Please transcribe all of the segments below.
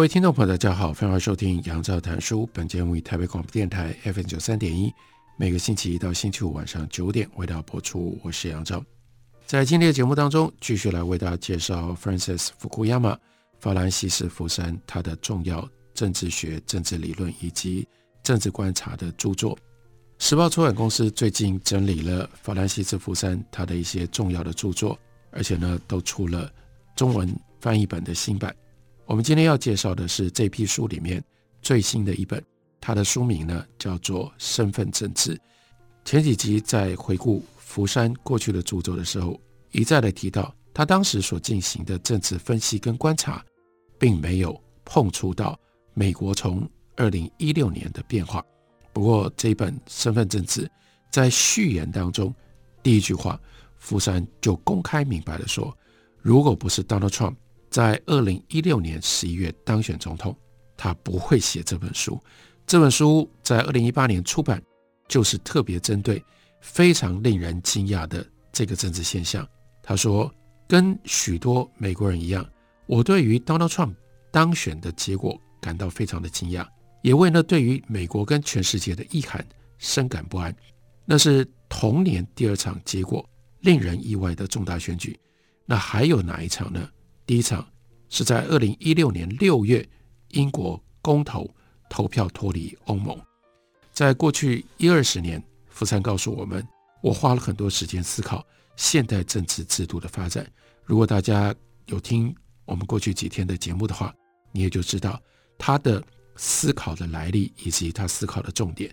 各位听众朋友，大家好，欢迎收听杨照谈书。本节目以台北广播电台 FM 九三点一，每个星期一到星期五晚上九点为大家播出。我是杨照，在今天的节目当中，继续来为大家介绍 Francis Fukuyama 法兰西斯福山他的重要政治学、政治理论以及政治观察的著作。时报出版公司最近整理了法兰西斯福山他的一些重要的著作，而且呢，都出了中文翻译本的新版。我们今天要介绍的是这批书里面最新的一本，它的书名呢叫做《身份政治》。前几集在回顾福山过去的著作的时候，一再的提到他当时所进行的政治分析跟观察，并没有碰触到美国从二零一六年的变化。不过这本《身份政治》在序言当中第一句话，福山就公开明白的说，如果不是 Donald Trump。在二零一六年十一月当选总统，他不会写这本书。这本书在二零一八年出版，就是特别针对非常令人惊讶的这个政治现象。他说，跟许多美国人一样，我对于 Donald Trump 当选的结果感到非常的惊讶，也为那对于美国跟全世界的意涵深感不安。那是同年第二场结果令人意外的重大选举。那还有哪一场呢？第一场是在二零一六年六月，英国公投投票脱离欧盟。在过去一二十年，福山告诉我们，我花了很多时间思考现代政治制度的发展。如果大家有听我们过去几天的节目的话，你也就知道他的思考的来历以及他思考的重点：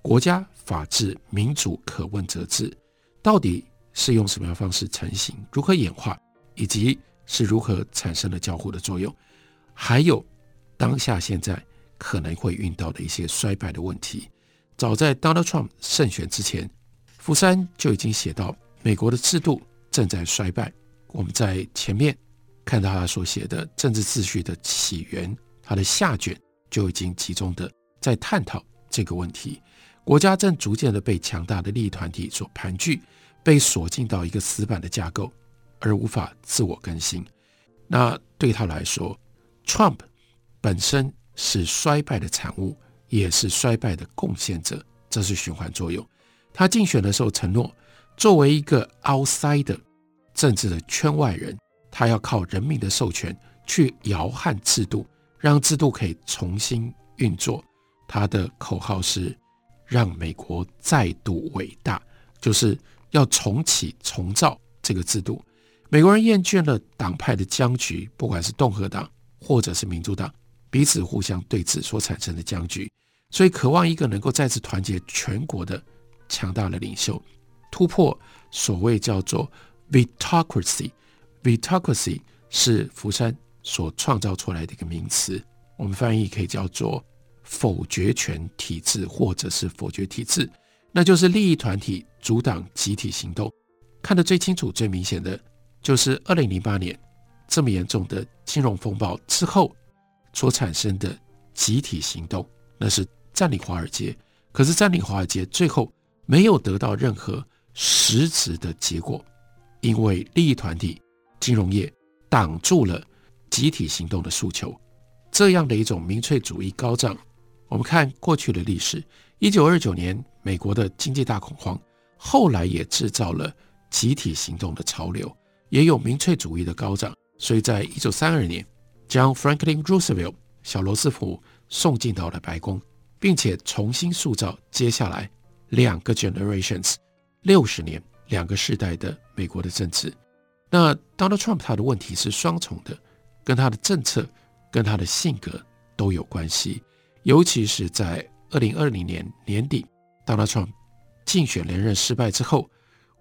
国家、法治、民主、可问责制，到底是用什么样方式成型？如何演化？以及是如何产生了交互的作用，还有当下现在可能会遇到的一些衰败的问题。早在 Donald Trump 胜选之前，福山就已经写到美国的制度正在衰败。我们在前面看到他所写的政治秩序的起源，他的下卷就已经集中的在探讨这个问题。国家正逐渐的被强大的利益团体所盘踞，被锁进到一个死板的架构。而无法自我更新，那对他来说，Trump 本身是衰败的产物，也是衰败的贡献者，这是循环作用。他竞选的时候承诺，作为一个 outsider 政治的圈外人，他要靠人民的授权去摇撼制度，让制度可以重新运作。他的口号是让美国再度伟大，就是要重启、重造这个制度。美国人厌倦了党派的僵局，不管是共和党或者是民主党彼此互相对峙所产生的僵局，所以渴望一个能够再次团结全国的强大的领袖，突破所谓叫做 vetocracy。vetocracy 是福山所创造出来的一个名词，我们翻译可以叫做否决权体制或者是否决体制，那就是利益团体阻挡集体行动。看得最清楚、最明显的。就是二零零八年这么严重的金融风暴之后所产生的集体行动，那是占领华尔街。可是占领华尔街最后没有得到任何实质的结果，因为利益团体、金融业挡住了集体行动的诉求。这样的一种民粹主义高涨。我们看过去的历史，一九二九年美国的经济大恐慌，后来也制造了集体行动的潮流。也有民粹主义的高涨，所以在一九三二年，将 Franklin Roosevelt 小罗斯福送进到了白宫，并且重新塑造接下来两个 generations 六十年两个世代的美国的政治。那 Donald Trump 他的问题是双重的，跟他的政策跟他的性格都有关系，尤其是在二零二零年年底，Donald Trump 竞选连任失败之后，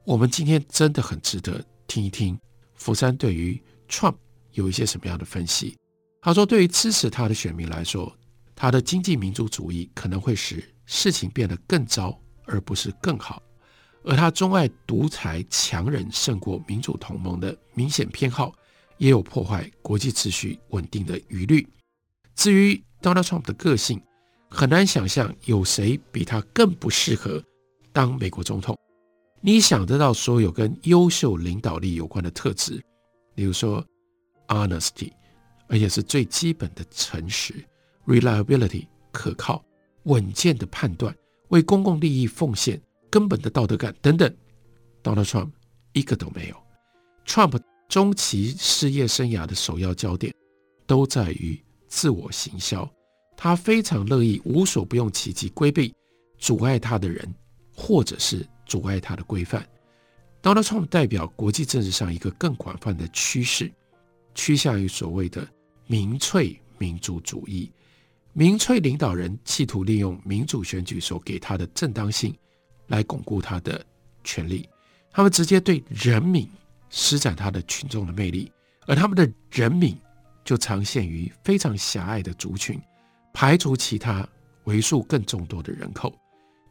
我们今天真的很值得。听一听福山对于 Trump 有一些什么样的分析？他说，对于支持他的选民来说，他的经济民族主义可能会使事情变得更糟，而不是更好。而他钟爱独裁强人胜过民主同盟的明显偏好，也有破坏国际秩序稳定的疑虑。至于 Donald Trump 的个性，很难想象有谁比他更不适合当美国总统。你想得到所有跟优秀领导力有关的特质，比如说 honesty，而且是最基本的诚实；reliability，可靠、稳健的判断；为公共利益奉献。根本的道德感等等，Donald Trump 一个都没有。Trump 中期事业生涯的首要焦点都在于自我行销，他非常乐意无所不用其极规避阻碍他的人，或者是阻碍他的规范。Donald Trump 代表国际政治上一个更广泛的趋势，趋向于所谓的民粹民主主义。民粹领导人企图利用民主选举所给他的正当性。来巩固他的权力，他们直接对人民施展他的群众的魅力，而他们的人民就常限于非常狭隘的族群，排除其他为数更众多的人口。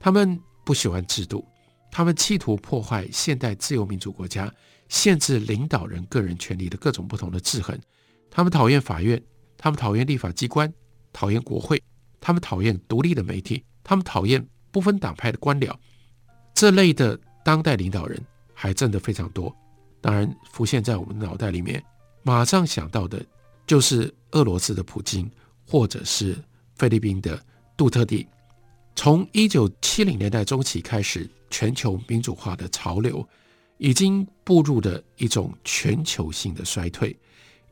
他们不喜欢制度，他们企图破坏现代自由民主国家限制领导人个人权利的各种不同的制衡。他们讨厌法院，他们讨厌立法机关，讨厌国会，他们讨厌独立的媒体，他们讨厌不分党派的官僚。这类的当代领导人还真的非常多，当然浮现在我们脑袋里面，马上想到的就是俄罗斯的普京，或者是菲律宾的杜特蒂。从一九七零年代中期开始，全球民主化的潮流已经步入了一种全球性的衰退。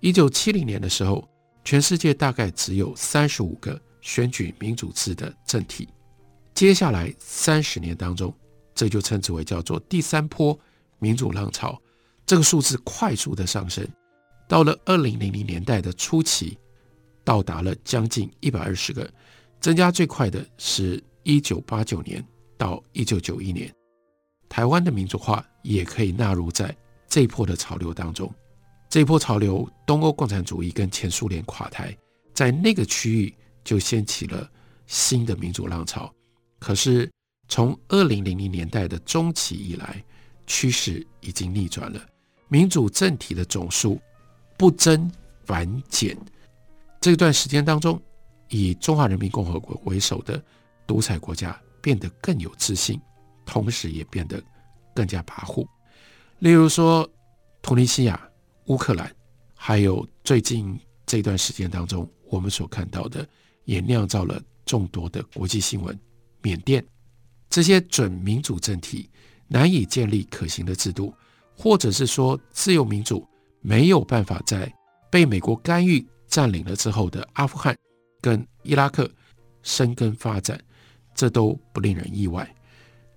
一九七零年的时候，全世界大概只有三十五个选举民主制的政体。接下来三十年当中，这就称之为叫做第三波民主浪潮，这个数字快速的上升，到了二零零零年代的初期，到达了将近一百二十个，增加最快的是一九八九年到一九九一年，台湾的民主化也可以纳入在这一波的潮流当中。这一波潮流，东欧共产主义跟前苏联垮台，在那个区域就掀起了新的民主浪潮，可是。从二零零零年代的中期以来，趋势已经逆转了。民主政体的总数不增反减。这段时间当中，以中华人民共和国为首的独裁国家变得更有自信，同时也变得更加跋扈。例如说，突尼西亚、乌克兰，还有最近这段时间当中我们所看到的，也酿造了众多的国际新闻。缅甸。这些准民主政体难以建立可行的制度，或者是说自由民主没有办法在被美国干预占领了之后的阿富汗跟伊拉克生根发展，这都不令人意外。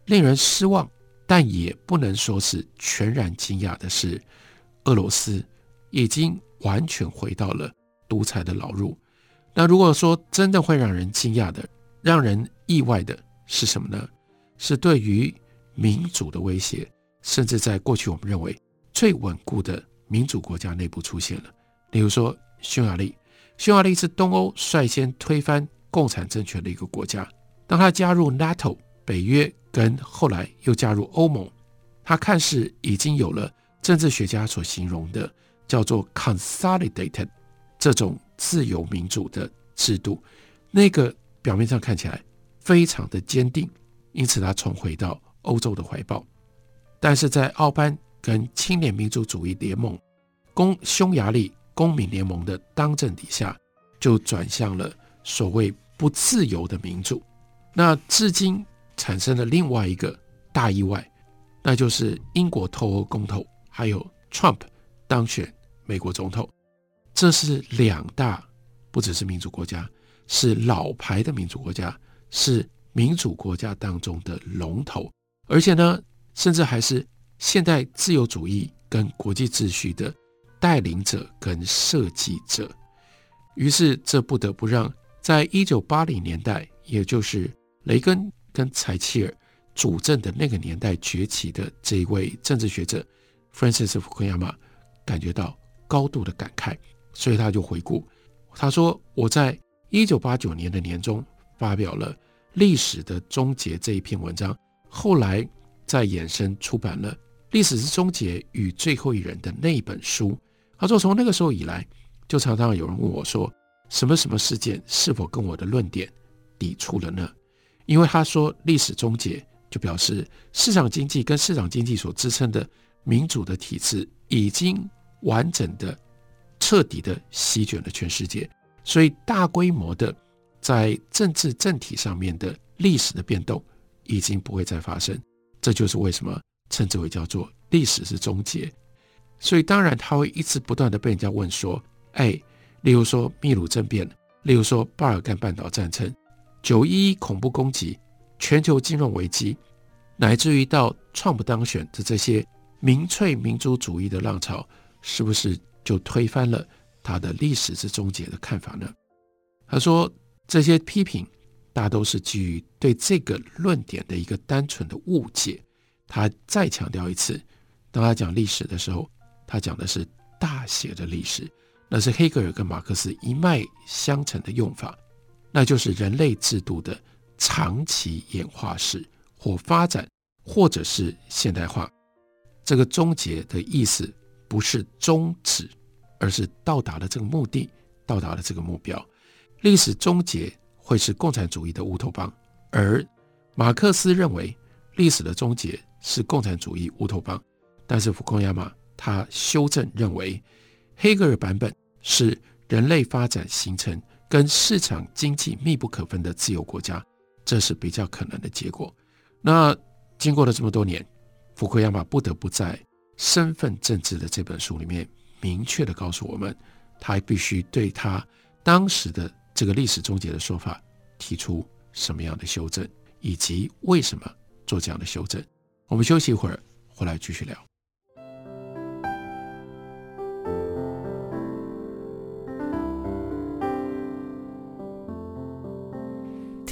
令人失望，但也不能说是全然惊讶的是，俄罗斯已经完全回到了独裁的老路。那如果说真的会让人惊讶的、让人意外的是什么呢？是对于民主的威胁，甚至在过去我们认为最稳固的民主国家内部出现了。例如说，匈牙利，匈牙利是东欧率先推翻共产政权的一个国家。当他加入 NATO 北约，跟后来又加入欧盟，他看似已经有了政治学家所形容的叫做 consolidated 这种自由民主的制度，那个表面上看起来非常的坚定。因此，他重回到欧洲的怀抱，但是在奥班跟青年民主主义联盟、公匈牙利公民联盟的当政底下，就转向了所谓不自由的民主。那至今产生了另外一个大意外，那就是英国脱欧公投，还有 Trump 当选美国总统。这是两大，不只是民主国家，是老牌的民主国家，是。民主国家当中的龙头，而且呢，甚至还是现代自由主义跟国际秩序的带领者跟设计者。于是，这不得不让在一九八零年代，也就是雷根跟柴契尔主政的那个年代崛起的这一位政治学者 Francis Fukuyama 感觉到高度的感慨，所以他就回顾，他说：“我在一九八九年的年中发表了《历史的终结》这一篇文章，后来再衍生出版了《历史之终结与最后一人》的那一本书。”他说：“从那个时候以来，就常常有人问我说，什么什么事件是否跟我的论点抵触了呢？因为他说历史终结，就表示市场经济跟市场经济所支撑的民主的体制已经完整的、彻底的席卷了全世界，所以大规模的在政治政体上面的历史的变动已经不会再发生。这就是为什么称之为叫做历史是终结。所以当然他会一直不断的被人家问说，哎。例如说秘鲁政变，例如说巴尔干半岛战争、九一一恐怖攻击、全球金融危机，乃至于到川普当选的这些民粹民族主义的浪潮，是不是就推翻了他的历史之终结的看法呢？他说这些批评大都是基于对这个论点的一个单纯的误解。他再强调一次，当他讲历史的时候，他讲的是大写的历史。那是黑格尔跟马克思一脉相承的用法，那就是人类制度的长期演化史或发展，或者是现代化。这个终结的意思不是终止，而是到达了这个目的，到达了这个目标。历史终结会是共产主义的乌托邦，而马克思认为历史的终结是共产主义乌托邦，但是福库亚马他修正认为黑格尔版本。是人类发展形成跟市场经济密不可分的自由国家，这是比较可能的结果。那经过了这么多年，福库亚马不得不在《身份政治》的这本书里面明确的告诉我们，他还必须对他当时的这个历史终结的说法提出什么样的修正，以及为什么做这样的修正。我们休息一会儿，回来继续聊。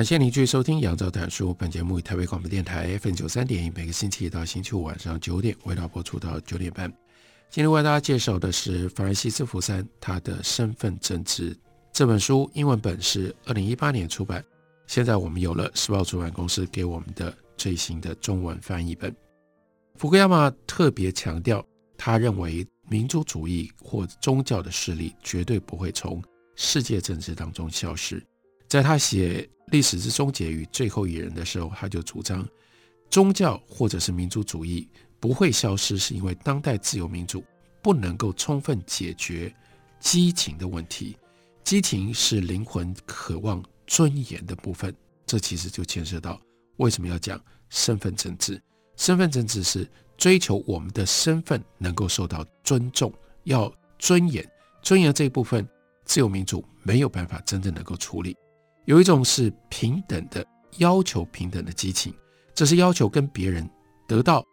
感谢您继续收听《杨照谈书》。本节目以台北广播电台 FM 九三点一，每个星期一到星期五晚上九点，为大家播出到九点半。今天为大家介绍的是法兰西斯·福山他的《身份政治》这本书，英文本是二零一八年出版，现在我们有了时报出版公司给我们的最新的中文翻译本。福格亚马特别强调，他认为民族主义或宗教的势力绝对不会从世界政治当中消失。在他写《历史之终结与最后一人》的时候，他就主张宗教或者是民族主义不会消失，是因为当代自由民主不能够充分解决激情的问题。激情是灵魂渴望尊严的部分，这其实就牵涉到为什么要讲身份政治。身份政治是追求我们的身份能够受到尊重，要尊严。尊严这一部分，自由民主没有办法真正能够处理。有一种是平等的要求，平等的激情，这是要求跟别人得到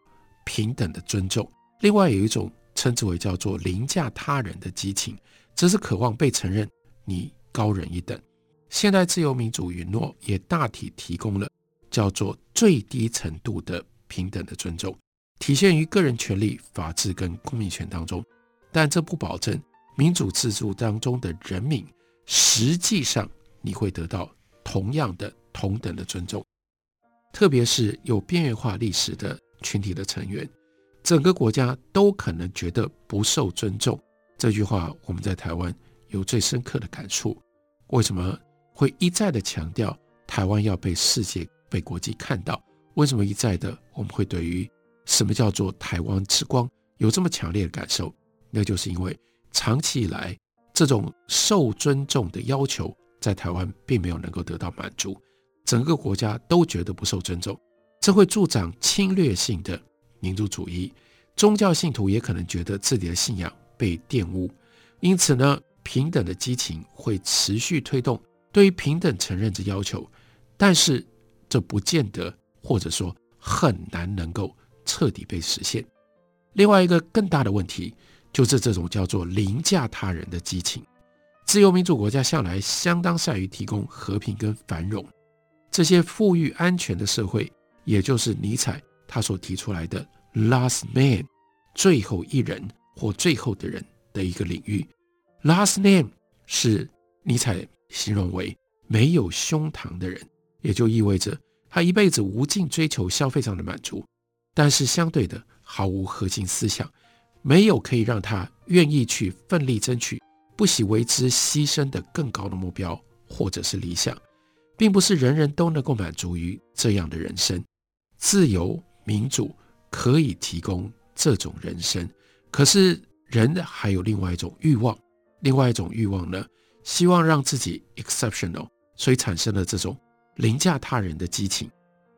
平等的尊重。另外有一种称之为叫做凌驾他人的激情，这是渴望被承认你高人一等。现代自由民主允诺也大体提供了叫做最低程度的平等的尊重，体现于个人权利、法治跟公民权当中，但这不保证民主制度当中的人民实际上。你会得到同样的同等的尊重，特别是有边缘化历史的群体的成员，整个国家都可能觉得不受尊重。这句话我们在台湾有最深刻的感触。为什么会一再的强调台湾要被世界、被国际看到？为什么一再的我们会对于什么叫做台湾之光有这么强烈的感受？那就是因为长期以来这种受尊重的要求。在台湾并没有能够得到满足，整个国家都觉得不受尊重，这会助长侵略性的民族主义。宗教信徒也可能觉得自己的信仰被玷污，因此呢，平等的激情会持续推动对于平等承认之要求，但是这不见得，或者说很难能够彻底被实现。另外一个更大的问题，就是这种叫做凌驾他人的激情。自由民主国家向来相当善于提供和平跟繁荣，这些富裕安全的社会，也就是尼采他所提出来的 “last man”，最后一人或最后的人的一个领域。“last man” 是尼采形容为没有胸膛的人，也就意味着他一辈子无尽追求消费上的满足，但是相对的毫无核心思想，没有可以让他愿意去奋力争取。不惜为之牺牲的更高的目标，或者是理想，并不是人人都能够满足于这样的人生。自由民主可以提供这种人生，可是人还有另外一种欲望，另外一种欲望呢，希望让自己 exceptional，所以产生了这种凌驾他人的激情。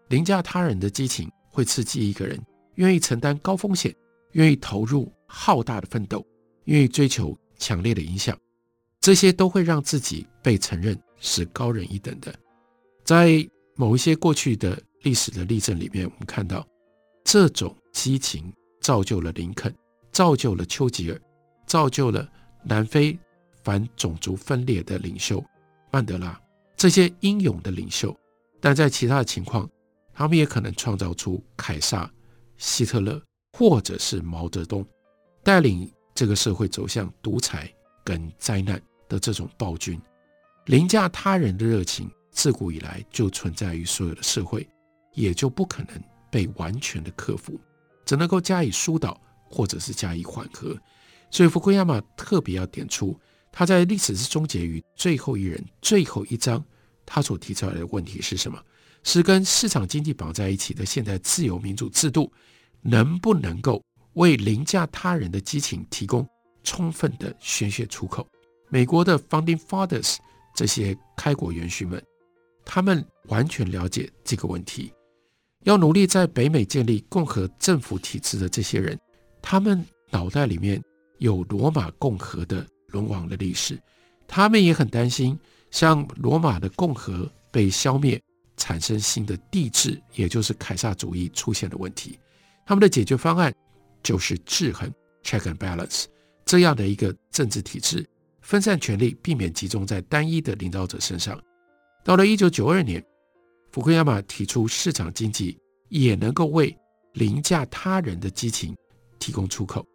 凌驾他人的激情会刺激一个人愿意承担高风险，愿意投入浩大的奋斗，愿意追求。强烈的影响，这些都会让自己被承认是高人一等的。在某一些过去的历史的例证里面，我们看到这种激情造就了林肯，造就了丘吉尔，造就了南非反种族分裂的领袖曼德拉这些英勇的领袖。但在其他的情况，他们也可能创造出凯撒、希特勒或者是毛泽东带领。这个社会走向独裁跟灾难的这种暴君，凌驾他人的热情，自古以来就存在于所有的社会，也就不可能被完全的克服，只能够加以疏导或者是加以缓和。所以福库亚马特别要点出，他在历史是终结于最后一人最后一章，他所提出来的问题是什么？是跟市场经济绑在一起的现代自由民主制度，能不能够？为凌驾他人的激情提供充分的宣泄出口。美国的 Founding Fathers 这些开国元勋们，他们完全了解这个问题。要努力在北美建立共和政府体制的这些人，他们脑袋里面有罗马共和的沦亡的历史，他们也很担心，像罗马的共和被消灭，产生新的帝制，也就是凯撒主义出现的问题。他们的解决方案。就是制衡 （check and balance） 这样的一个政治体制，分散权力，避免集中在单一的领导者身上。到了一九九二年，福克亚马提出，市场经济也能够为凌驾他人的激情提供出口。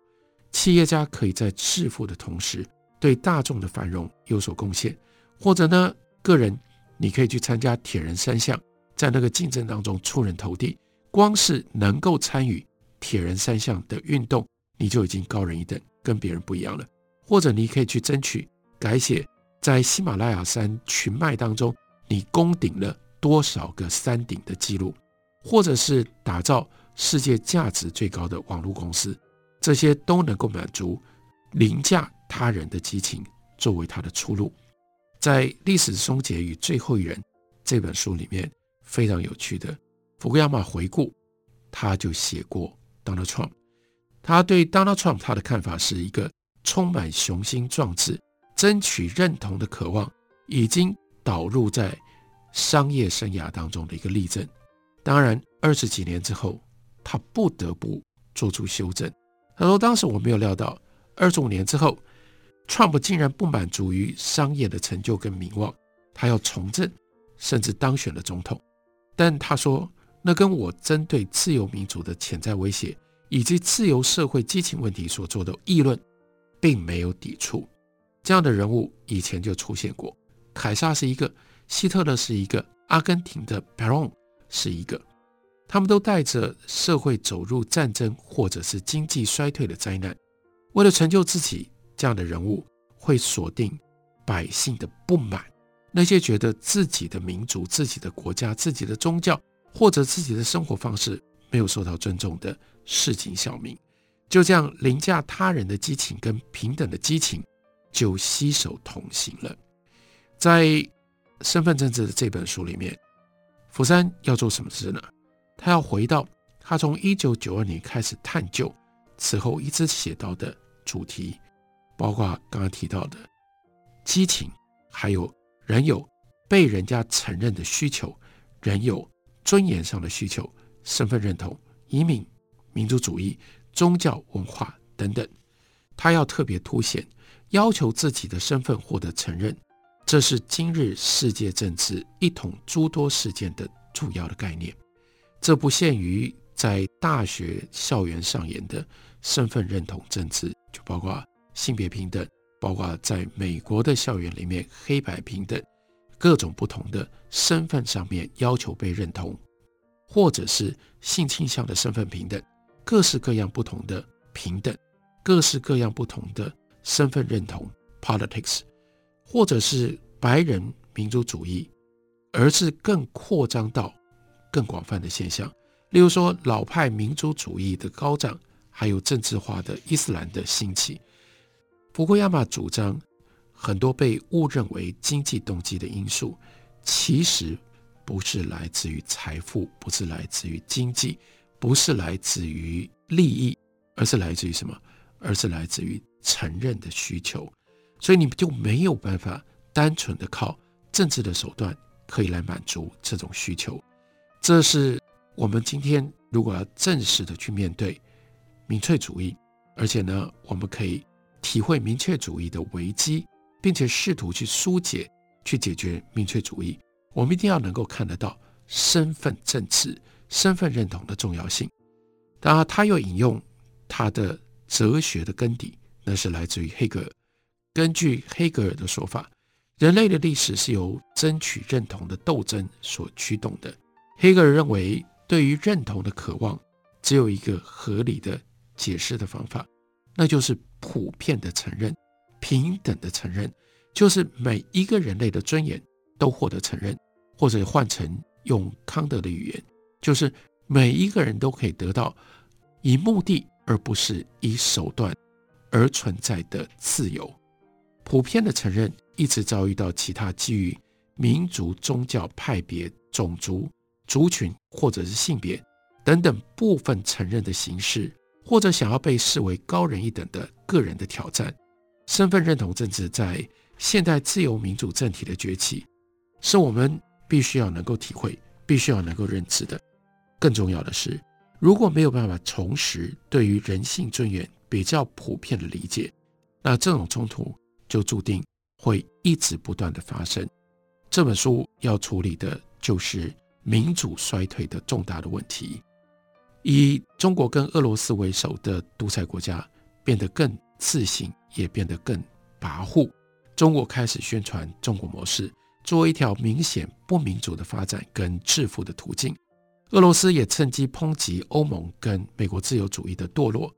企业家可以在致富的同时，对大众的繁荣有所贡献。或者呢，个人你可以去参加铁人三项，在那个竞争当中出人头地，光是能够参与。铁人三项的运动，你就已经高人一等，跟别人不一样了。或者你可以去争取改写在喜马拉雅山群脉当中，你攻顶了多少个山顶的记录，或者是打造世界价值最高的网络公司，这些都能够满足凌驾他人的激情，作为他的出路。在《历史终结与最后一人》这本书里面，非常有趣的，福格亚马回顾，他就写过。Donald Trump，他对 Donald Trump 他的看法是一个充满雄心壮志、争取认同的渴望，已经导入在商业生涯当中的一个例证。当然，二十几年之后，他不得不做出修正。他说：“当时我没有料到，二十五年之后，Trump 竟然不满足于商业的成就跟名望，他要从政，甚至当选了总统。”但他说。那跟我针对自由民主的潜在威胁，以及自由社会激情问题所做的议论，并没有抵触。这样的人物以前就出现过，凯撒是一个，希特勒是一个，阿根廷的 Perón 是一个，他们都带着社会走入战争或者是经济衰退的灾难，为了成就自己，这样的人物会锁定百姓的不满，那些觉得自己的民族、自己的国家、自己的宗教。或者自己的生活方式没有受到尊重的市井小民，就这样凌驾他人的激情跟平等的激情就携手同行了。在《身份政治》的这本书里面，福山要做什么事呢？他要回到他从一九九二年开始探究，此后一直写到的主题，包括刚刚提到的激情，还有人有被人家承认的需求，人有尊严上的需求，身份认同、移民、民族主义、宗教文化等等。他要特别凸显，要求自己的身份获得承认，这是今日世界政治一统诸多事件的主要的概念。这不限于在大学校园上演的身份认同政治，就包括性别平等，包括在美国的校园里面黑白平等，各种不同的身份上面要求被认同，或者是性倾向的身份平等，各式各样不同的平等。各式各样不同的身份认同 （politics），或者是白人民族主义，而是更扩张到更广泛的现象。例如说，老派民族主义的高涨，还有政治化的伊斯兰的兴起。福库亚马主张，很多被误认为经济动机的因素，其实不是来自于财富，不是来自于经济，不是来自于利益，而是来自于什么？而是来自于承认的需求，所以你们就没有办法单纯的靠政治的手段可以来满足这种需求。这是我们今天如果要正式的去面对民粹主义，而且呢，我们可以体会民粹主义的危机，并且试图去疏解、去解决民粹主义，我们一定要能够看得到身份政治、身份认同的重要性。当然，他又引用他的。哲学的根底，那是来自于黑格尔。根据黑格尔的说法，人类的历史是由争取认同的斗争所驱动的。黑格尔认为，对于认同的渴望，只有一个合理的解释的方法，那就是普遍的承认、平等的承认，就是每一个人类的尊严都获得承认，或者换成用康德的语言，就是每一个人都可以得到以目的。而不是以手段而存在的自由，普遍的承认一直遭遇到其他基于民族、宗教、派别、种族、族群或者是性别等等部分承认的形式，或者想要被视为高人一等的个人的挑战。身份认同政治在现代自由民主政体的崛起，是我们必须要能够体会、必须要能够认知的。更重要的是，如果没有办法重拾对于人性尊严比较普遍的理解，那这种冲突就注定会一直不断的发生。这本书要处理的就是民主衰退的重大的问题。以中国跟俄罗斯为首的独裁国家变得更自信，也变得更跋扈。中国开始宣传中国模式，作为一条明显不民主的发展跟致富的途径。俄罗斯也趁机抨击欧盟跟美国自由主义的堕落，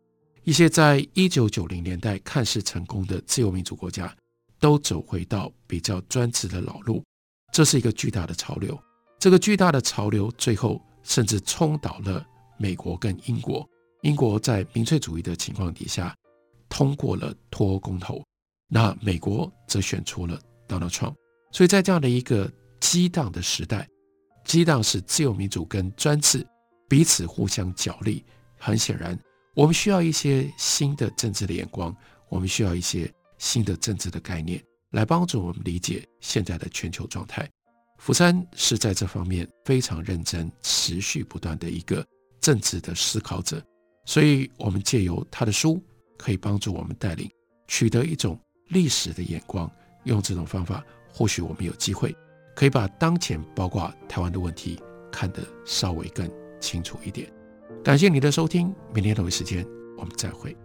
一些在一九九零年代看似成功的自由民主国家，都走回到比较专制的老路。这是一个巨大的潮流。这个巨大的潮流最后甚至冲倒了美国跟英国。英国在民粹主义的情况底下通过了脱欧公投，那美国则选出了 Donald Trump。所以在这样的一个激荡的时代。激荡是自由民主跟专制彼此互相角力，很显然，我们需要一些新的政治的眼光，我们需要一些新的政治的概念来帮助我们理解现在的全球状态。福山是在这方面非常认真、持续不断的一个政治的思考者，所以我们借由他的书，可以帮助我们带领取得一种历史的眼光，用这种方法，或许我们有机会。可以把当前包括台湾的问题看得稍微更清楚一点。感谢你的收听，明天同一时间我们再会。